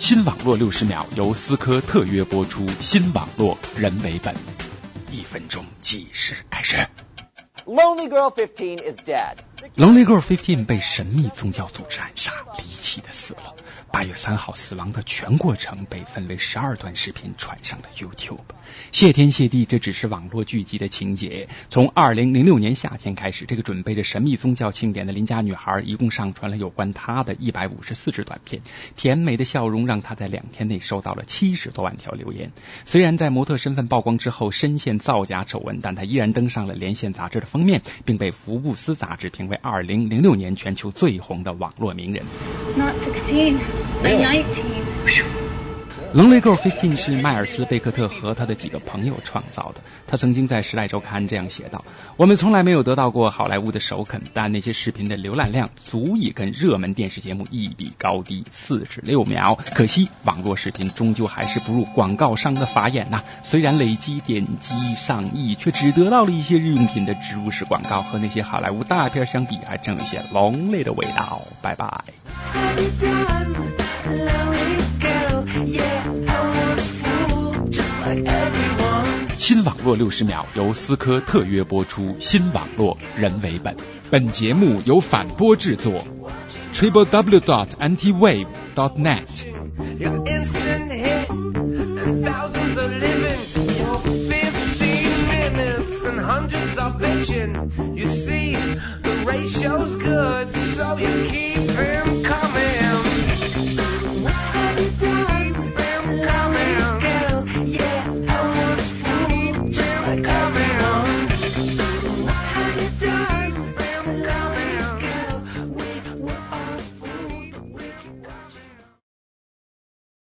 新网络六十秒由思科特约播出，新网络人为本，一分钟计时开始。Lonely Girl Fifteen is dead. Lonely Girl Fifteen 被神秘宗教组织暗杀，离奇的死了。八月三号死亡的全过程被分为十二段视频传上了 YouTube。谢天谢地，这只是网络剧集的情节。从二零零六年夏天开始，这个准备着神秘宗教庆典的邻家女孩一共上传了有关她的一百五十四支短片。甜美的笑容让她在两天内收到了七十多万条留言。虽然在模特身份曝光之后深陷造假丑闻，但她依然登上了《连线》杂志的封面，并被福布斯杂志评为二零零六年全球最红的网络名人。Not 16. I'm 19. Lonely Girl Fifteen 是迈尔斯·贝克特和他的几个朋友创造的。他曾经在《时代周刊》这样写道：“我们从来没有得到过好莱坞的首肯，但那些视频的浏览量足以跟热门电视节目一比高低，四十六秒。可惜网络视频终究还是不入广告商的法眼呐、虽然累积点击上亿，却只得到了一些日用品的植入式广告，和那些好莱坞大片相比，还真有些 lonely 的味道。拜拜。新网络六十秒由思科特约播出，新网络人为本。本节目由反播制作，triple w dot antiwave dot net。Your instant hit and thousands are living for 15 minutes and hundreds are bitching. You see, the ratio's good, so you keep him coming.